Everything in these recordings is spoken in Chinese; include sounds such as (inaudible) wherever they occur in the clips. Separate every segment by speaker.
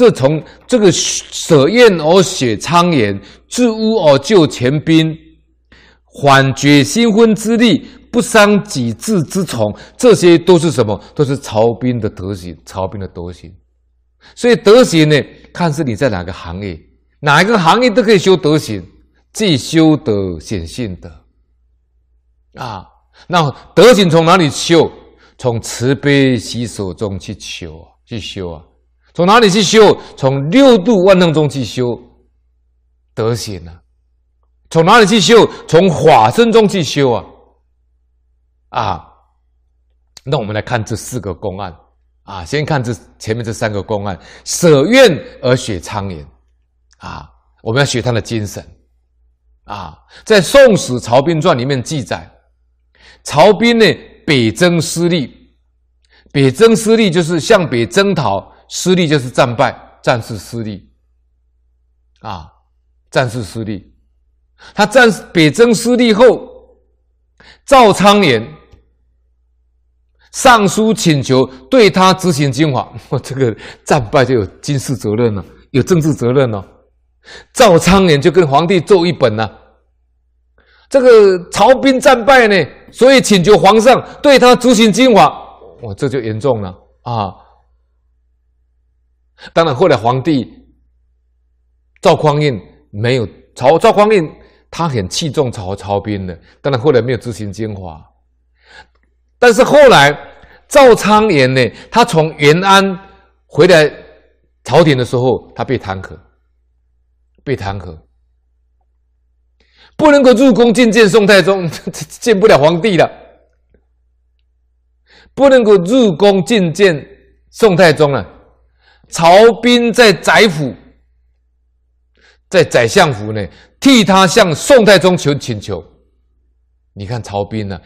Speaker 1: 这从这个舍愿而雪苍颜，自污而就前宾，缓绝新婚之力，不伤己志之从，这些都是什么？都是曹彬的德行，曹彬的德行。所以德行呢，看是你在哪个行业，哪一个行业都可以修德行，既修德显性德啊。那德行从哪里修？从慈悲喜舍中去修啊，去修啊。从哪里去修？从六度万能中去修德行啊。从哪里去修？从法身中去修啊。啊，那我们来看这四个公案啊。先看这前面这三个公案，舍愿而雪苍颜啊。我们要学他的精神啊。在《宋史曹彬传》里面记载，曹彬呢北征失利，北征失利就是向北征讨。失利就是战败，战事失利，啊，战事失利。他战北征失利后，赵苍岩上书请求对他执行军法。(laughs) 我这个战败就有军事责任了，有政治责任了。赵苍岩就跟皇帝奏一本了。这个曹兵战败呢，所以请求皇上对他执行军法。哇，这就严重了啊！当然，后来皇帝赵匡胤没有曹赵匡胤，他很器重曹曹彬的。当然，后来没有执行军法。但是后来赵昌言呢，他从延安回来朝廷的时候，他被弹劾，被弹劾，不能够入宫觐见宋太宗，(laughs) 见不了皇帝了，不能够入宫觐见宋太宗了。曹彬在宰府，在宰相府呢，替他向宋太宗求请求。你看曹彬呢、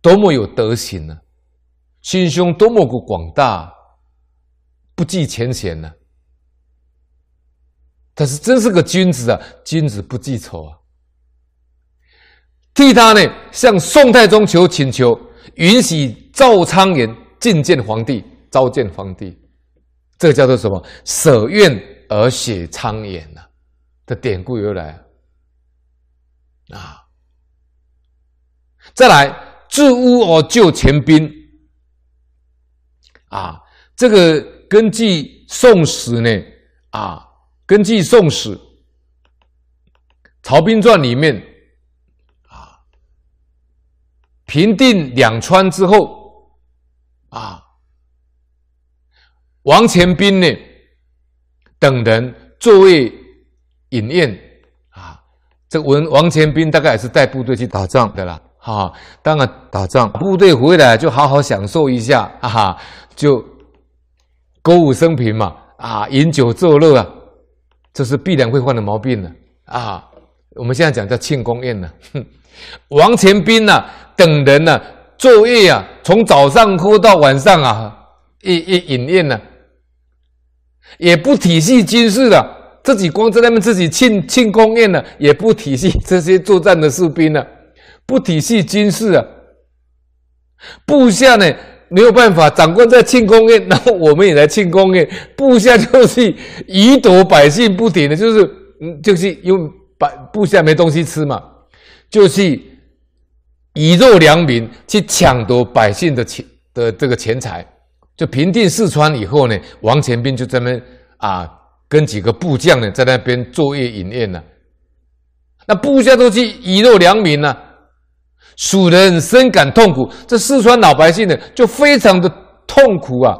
Speaker 1: 多么有德行呢、啊，心胸多么个广大，不计前嫌呢、啊。但是真是个君子啊，君子不记仇啊。替他呢向宋太宗求请求，允许赵昌言觐见皇帝，召见皇帝。这个叫做什么？舍愿而写苍岩呐，的典故由来啊。再来，治污而救前兵啊。这个根据《宋史》呢啊，根据《宋史》《曹彬传》里面啊，平定两川之后啊。王钱彬呢等人作为饮宴啊，这文王钱彬大概也是带部队去打仗的啦，哈，当然打仗，部队回来就好好享受一下。啊，就歌舞升平嘛，啊，饮酒作乐啊，这是必然会犯的毛病呢啊。我们现在讲叫庆功宴呢，(laughs) 王钱彬呐等人呢作业啊，从早上喝到晚上啊，一一饮宴呢。也不体系军事了，自己光在那边自己庆庆功宴了，也不体系这些作战的士兵了，不体系军事啊。部下呢没有办法，长官在庆功宴，然后我们也来庆功宴，部下就是 (laughs) 以夺百姓不停的，就是嗯，就是因为百部下没东西吃嘛，就是以弱良民去抢夺百姓的钱的这个钱财。就平定四川以后呢，王前斌就在那啊，跟几个部将呢在那边作业饮宴呢。那部下都去以弱良民呢，蜀人深感痛苦。这四川老百姓呢就非常的痛苦啊。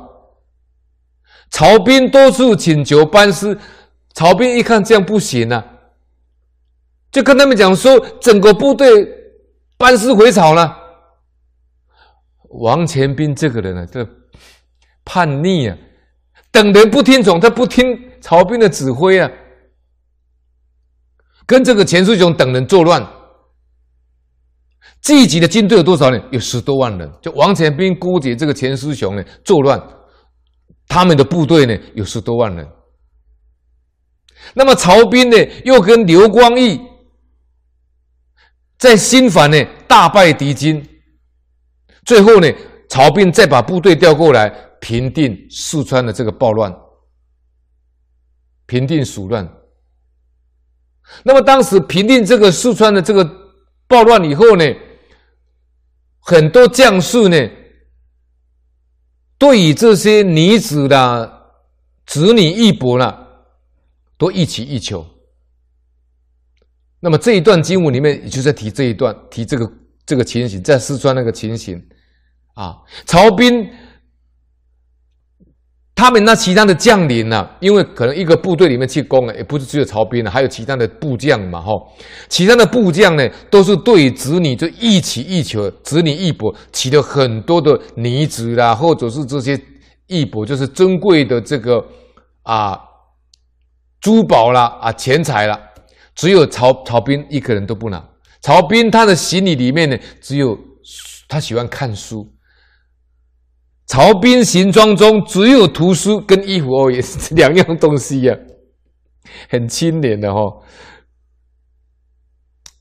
Speaker 1: 曹兵多次请求班师，曹兵一看这样不行啊，就跟他们讲说，整个部队班师回朝了。王前斌这个人呢，这。叛逆啊！等人不听从，他不听曹兵的指挥啊，跟这个钱师雄等人作乱。自己的军队有多少呢？有十多万人。就王钱彬勾结这个钱师雄呢作乱，他们的部队呢有十多万人。那么曹兵呢又跟刘光义在新繁呢大败敌军，最后呢曹兵再把部队调过来。平定四川的这个暴乱，平定蜀乱。那么当时平定这个四川的这个暴乱以后呢，很多将士呢，对于这些女子的子女义伯呢，都一起一求。那么这一段经文里面，也就在提这一段，提这个这个情形，在四川那个情形，啊，曹彬他们那其他的将领呢、因为可能一个部队里面去攻了，也不是只有曹兵了，还有其他的部将嘛，哈，其他的部将呢，都是对子女就一起一求，子女义伯起了很多的女子啦，或者是这些义伯，就是珍贵的这个啊珠宝啦啊钱财啦。只有曹曹兵一个人都不拿。曹兵他的行李里面呢，只有他喜欢看书。曹彬行装中只有图书跟衣服哦，也是两样东西呀、啊，(laughs) 很清廉的哈、哦。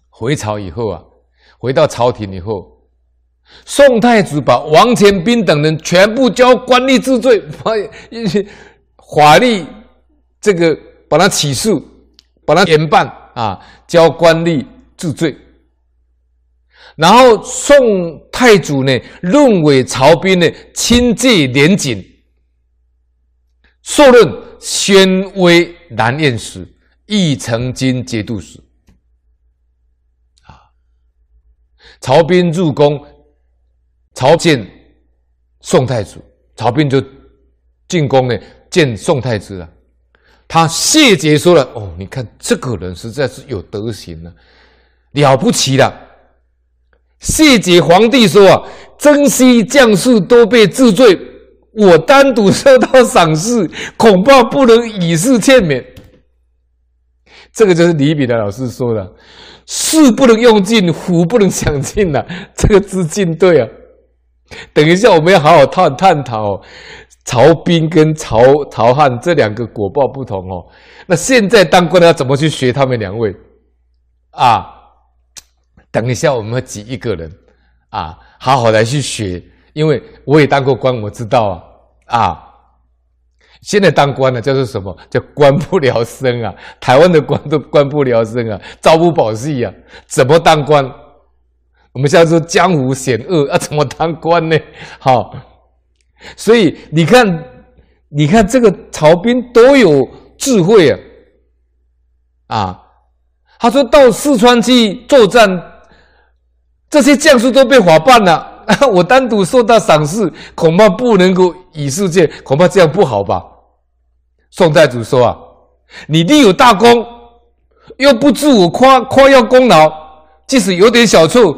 Speaker 1: 回朝以后啊，回到朝廷以后，宋太祖把王前斌等人全部交官吏治罪，法 (laughs) 法律这个把他起诉，把他严办。啊，交官吏治罪，然后宋太祖呢，认为曹彬呢清洁廉谨，授任宣威南院使，亦曾经节度使。啊，曹彬入宫，朝见宋太祖，曹彬就进宫呢见宋太子了。他谢绝说了：“哦，你看这个人实在是有德行了，了不起了。”谢节皇帝说：“啊，征西将士都被治罪，我单独受到赏识，恐怕不能以示劝勉。”这个就是李炳南老师说的：“士不能用尽，虎不能享尽呐。”这个字进对啊。等一下，我们要好好探探讨。曹兵跟曹曹汉这两个果报不同哦，那现在当官的要怎么去学他们两位啊？等一下我们会挤一个人啊，好好来去学，因为我也当过官，我知道啊啊。现在当官的叫做什么？叫官不聊生啊！台湾的官都官不聊生啊，朝不保夕啊，怎么当官？我们现在说江湖险恶啊，怎么当官呢？好。所以你看，你看这个曹兵多有智慧啊！啊，他说到四川去作战，这些将士都被法办了，(laughs) 我单独受到赏识，恐怕不能够以示见，恐怕这样不好吧？宋太祖说啊，你立有大功，又不自我夸夸耀功劳，即使有点小错，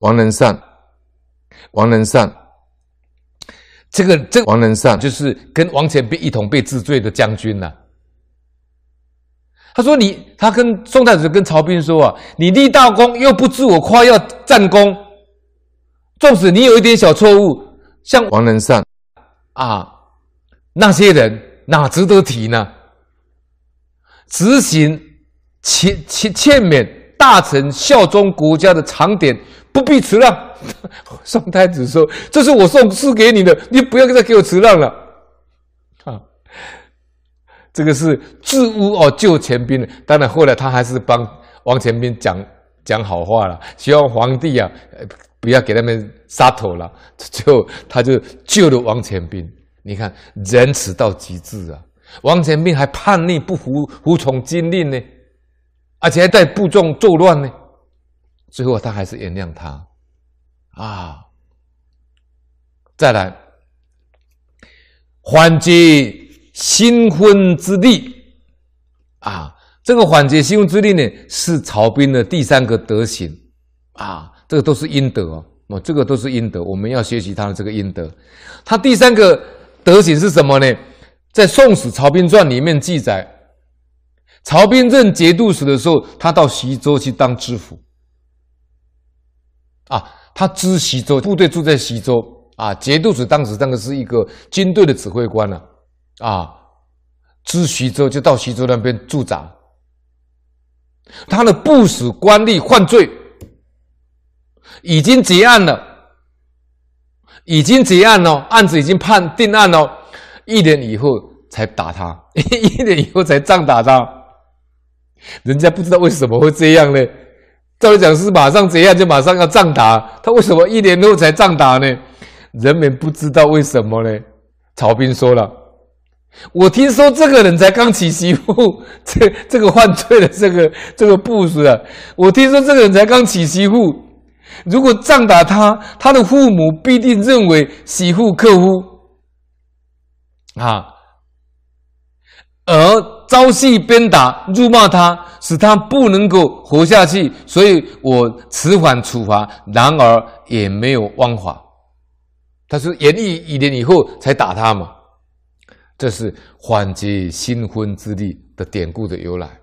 Speaker 1: 王仁善，王仁善。这个这王仁善就是跟王钱彬一同被治罪的将军呐、他说你：“他跟宋太子跟曹彬说啊，你立大功又不自我夸耀战功，纵使你有一点小错误，像王仁善啊那些人哪值得提呢？执行欠欠欠免大臣效忠国家的长典，不必辞让。(laughs) ”宋太子说：“这是我送赐给你的，你不要再给我辞让了。”这个是治污哦，救钱彬。当然后来他还是帮王钱彬讲讲好话了，希望皇帝啊不要给他们杀头了。(laughs) 最后他就救了王钱彬。你看仁慈到极致啊！王钱彬还叛逆不服服从军令呢，而且还带部众作乱呢。最后他还是原谅他。啊，再来，还击新婚之地啊，这个缓解新婚之力呢，是曹彬的第三个德行啊，这个都是阴德哦，哦，这个都是阴德，我们要学习他的这个阴德。他第三个德行是什么呢？在《宋史·曹彬传》里面记载，曹彬任节度使的时候，他到徐州去当知府啊。他知徐州，部队住在徐州啊。节度使当时当的是一个军队的指挥官了啊，啊，知徐州就到徐州那边驻扎。他的部属官吏犯罪，已经结案了，已经结案了，案子已经判定案了。一年以后，才打他，(laughs) 一年以后才杖打他，人家不知道为什么会这样呢？照理讲是马上结案就马上要杖打，他为什么一年后才杖打呢？人们不知道为什么呢？曹彬说了：“我听说这个人才刚娶媳妇，这这个犯罪的这个 (laughs) 这个部属啊，我听说这个人才刚娶媳妇，如果杖打他，他的父母必定认为媳妇克夫啊，而。”朝夕鞭打、辱骂他，使他不能够活下去，所以我迟缓处罚，然而也没有枉法。他是严厉一年以后才打他嘛？这是缓解新婚之力的典故的由来。